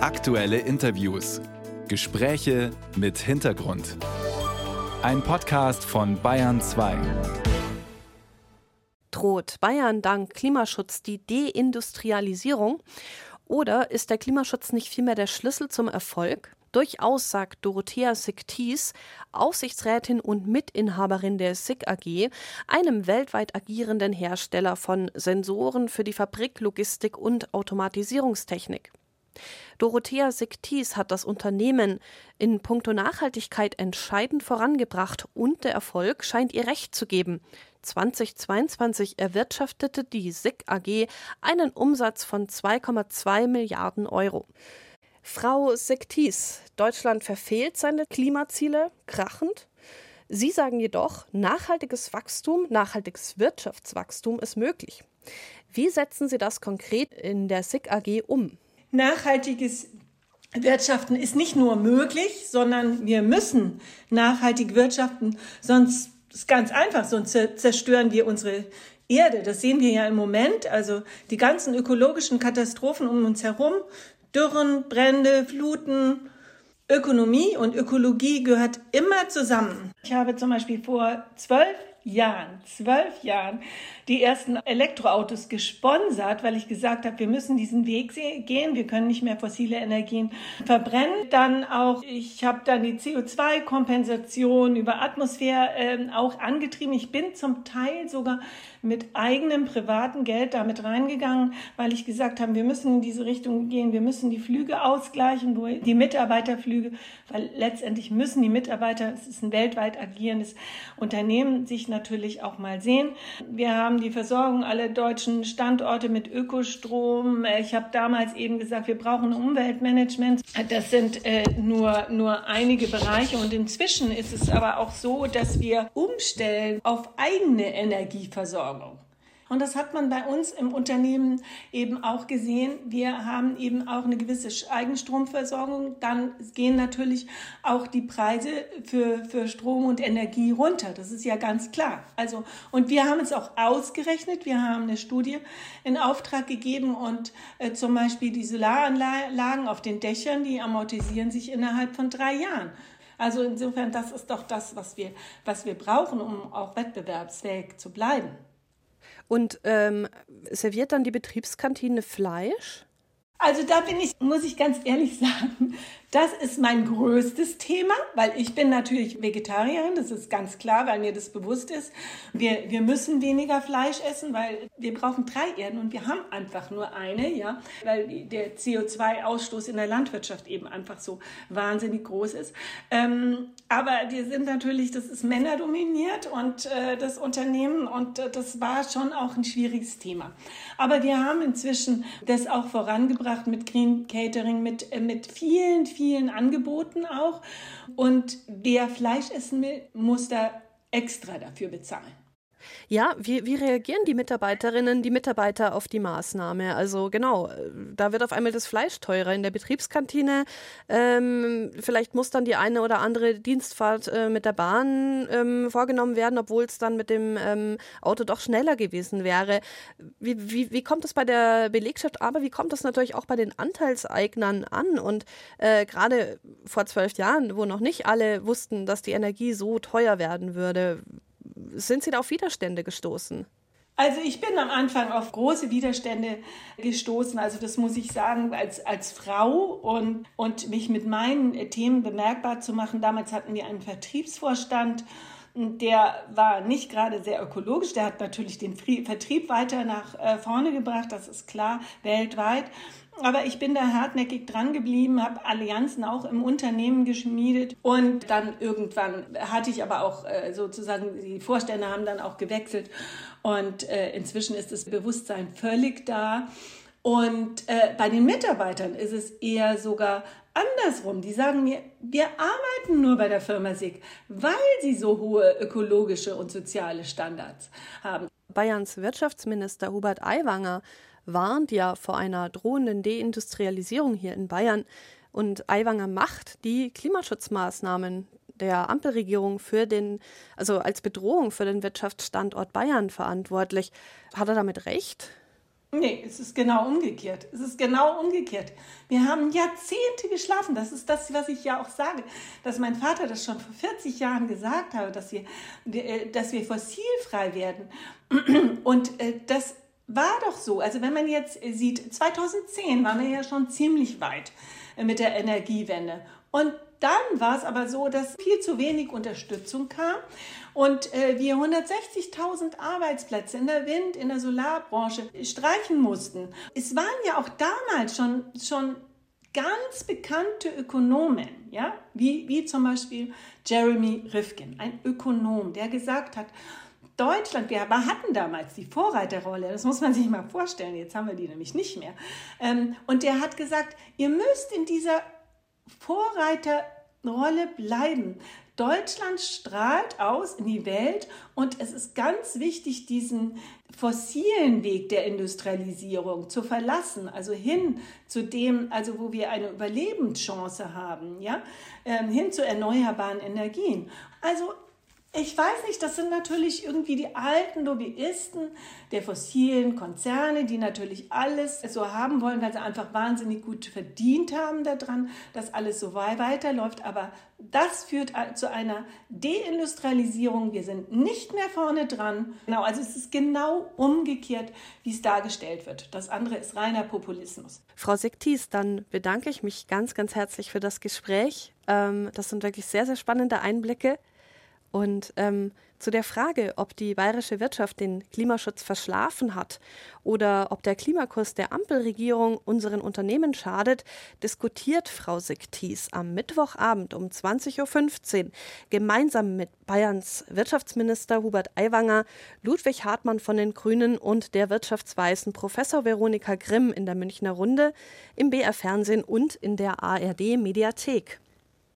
Aktuelle Interviews. Gespräche mit Hintergrund. Ein Podcast von Bayern 2. Droht Bayern dank Klimaschutz die Deindustrialisierung? Oder ist der Klimaschutz nicht vielmehr der Schlüssel zum Erfolg? Durchaus sagt Dorothea Siktis, Aufsichtsrätin und Mitinhaberin der SIG AG, einem weltweit agierenden Hersteller von Sensoren für die Fabrik, Logistik und Automatisierungstechnik. Dorothea Siktis hat das Unternehmen in puncto Nachhaltigkeit entscheidend vorangebracht und der Erfolg scheint ihr recht zu geben. 2022 erwirtschaftete die SIG AG einen Umsatz von 2,2 Milliarden Euro. Frau Sektis, Deutschland verfehlt seine Klimaziele krachend. Sie sagen jedoch, nachhaltiges Wachstum, nachhaltiges Wirtschaftswachstum ist möglich. Wie setzen Sie das konkret in der SIG AG um? Nachhaltiges Wirtschaften ist nicht nur möglich, sondern wir müssen nachhaltig wirtschaften, sonst ist ganz einfach, sonst zerstören wir unsere Erde. Das sehen wir ja im Moment. Also die ganzen ökologischen Katastrophen um uns herum Dürren, Brände, Fluten. Ökonomie und Ökologie gehört immer zusammen. Ich habe zum Beispiel vor zwölf Jahren, zwölf Jahren, die ersten Elektroautos gesponsert, weil ich gesagt habe, wir müssen diesen Weg gehen, wir können nicht mehr fossile Energien verbrennen. Dann auch, ich habe dann die CO2-Kompensation über Atmosphäre äh, auch angetrieben. Ich bin zum Teil sogar mit eigenem privaten Geld damit reingegangen, weil ich gesagt habe, wir müssen in diese Richtung gehen, wir müssen die Flüge ausgleichen, wo die Mitarbeiterflüge, weil letztendlich müssen die Mitarbeiter, es ist ein weltweit agierendes Unternehmen, sich natürlich auch mal sehen. Wir haben die Versorgung aller deutschen Standorte mit Ökostrom. Ich habe damals eben gesagt, wir brauchen Umweltmanagement. Das sind äh, nur, nur einige Bereiche und inzwischen ist es aber auch so, dass wir umstellen auf eigene Energieversorgung. Und das hat man bei uns im Unternehmen eben auch gesehen. Wir haben eben auch eine gewisse Eigenstromversorgung. Dann gehen natürlich auch die Preise für, für Strom und Energie runter. Das ist ja ganz klar. Also, und wir haben es auch ausgerechnet. Wir haben eine Studie in Auftrag gegeben und äh, zum Beispiel die Solaranlagen auf den Dächern, die amortisieren sich innerhalb von drei Jahren. Also insofern, das ist doch das, was wir, was wir brauchen, um auch wettbewerbsfähig zu bleiben. Und ähm, serviert dann die Betriebskantine Fleisch? Also da bin ich, muss ich ganz ehrlich sagen, das ist mein größtes Thema, weil ich bin natürlich Vegetarierin, das ist ganz klar, weil mir das bewusst ist. Wir, wir müssen weniger Fleisch essen, weil wir brauchen drei Erden und wir haben einfach nur eine, ja, weil der CO2-Ausstoß in der Landwirtschaft eben einfach so wahnsinnig groß ist. Ähm, aber wir sind natürlich, das ist männerdominiert und äh, das Unternehmen und äh, das war schon auch ein schwieriges Thema. Aber wir haben inzwischen das auch vorangebracht mit Green Catering, mit, äh, mit vielen, vielen Angeboten auch. Und wer Fleisch essen will, muss da extra dafür bezahlen. Ja, wie, wie reagieren die Mitarbeiterinnen, die Mitarbeiter auf die Maßnahme? Also genau, da wird auf einmal das Fleisch teurer in der Betriebskantine. Ähm, vielleicht muss dann die eine oder andere Dienstfahrt äh, mit der Bahn ähm, vorgenommen werden, obwohl es dann mit dem ähm, Auto doch schneller gewesen wäre. Wie, wie, wie kommt das bei der Belegschaft, aber wie kommt das natürlich auch bei den Anteilseignern an? Und äh, gerade vor zwölf Jahren, wo noch nicht alle wussten, dass die Energie so teuer werden würde, sind Sie da auf Widerstände gestoßen? Also ich bin am Anfang auf große Widerstände gestoßen. Also das muss ich sagen, als, als Frau und, und mich mit meinen Themen bemerkbar zu machen. Damals hatten wir einen Vertriebsvorstand, der war nicht gerade sehr ökologisch. Der hat natürlich den Vertrieb weiter nach äh, vorne gebracht, das ist klar, weltweit. Aber ich bin da hartnäckig dran geblieben, habe Allianzen auch im Unternehmen geschmiedet und dann irgendwann hatte ich aber auch äh, sozusagen, die Vorstände haben dann auch gewechselt und äh, inzwischen ist das Bewusstsein völlig da. Und äh, bei den Mitarbeitern ist es eher sogar andersrum. Die sagen mir, wir arbeiten nur bei der Firma SIG, weil sie so hohe ökologische und soziale Standards haben. Bayerns Wirtschaftsminister Hubert Aiwanger warnt ja vor einer drohenden Deindustrialisierung hier in Bayern. Und Aiwanger macht die Klimaschutzmaßnahmen der Ampelregierung für den, also als Bedrohung für den Wirtschaftsstandort Bayern verantwortlich. Hat er damit recht? Nee, es ist genau umgekehrt. Es ist genau umgekehrt. Wir haben Jahrzehnte geschlafen. Das ist das, was ich ja auch sage, dass mein Vater das schon vor 40 Jahren gesagt hat, dass wir, äh, dass wir fossilfrei werden. Und äh, das war doch so. Also wenn man jetzt sieht, 2010 waren wir ja schon ziemlich weit mit der Energiewende. Und dann war es aber so, dass viel zu wenig Unterstützung kam und äh, wir 160.000 Arbeitsplätze in der Wind-, in der Solarbranche streichen mussten. Es waren ja auch damals schon, schon ganz bekannte Ökonomen, ja, wie, wie zum Beispiel Jeremy Rifkin, ein Ökonom, der gesagt hat, Deutschland, wir hatten damals die Vorreiterrolle, das muss man sich mal vorstellen, jetzt haben wir die nämlich nicht mehr. Ähm, und der hat gesagt, ihr müsst in dieser Vorreiterrolle bleiben. Deutschland strahlt aus in die Welt und es ist ganz wichtig, diesen fossilen Weg der Industrialisierung zu verlassen, also hin zu dem, also wo wir eine Überlebenschance haben, ja, ähm, hin zu erneuerbaren Energien. Also ich weiß nicht, das sind natürlich irgendwie die alten Lobbyisten der fossilen Konzerne, die natürlich alles so haben wollen, weil sie einfach wahnsinnig gut verdient haben daran, dass alles so weiterläuft. Aber das führt zu einer Deindustrialisierung. Wir sind nicht mehr vorne dran. Genau, also es ist genau umgekehrt, wie es dargestellt wird. Das andere ist reiner Populismus. Frau Sektis, dann bedanke ich mich ganz, ganz herzlich für das Gespräch. Ähm, das sind wirklich sehr, sehr spannende Einblicke. Und ähm, zu der Frage, ob die bayerische Wirtschaft den Klimaschutz verschlafen hat oder ob der Klimakurs der Ampelregierung unseren Unternehmen schadet, diskutiert Frau Siktis am Mittwochabend um 20.15 Uhr gemeinsam mit Bayerns Wirtschaftsminister Hubert Aiwanger, Ludwig Hartmann von den Grünen und der Wirtschaftsweisen Professor Veronika Grimm in der Münchner Runde, im BR Fernsehen und in der ARD Mediathek.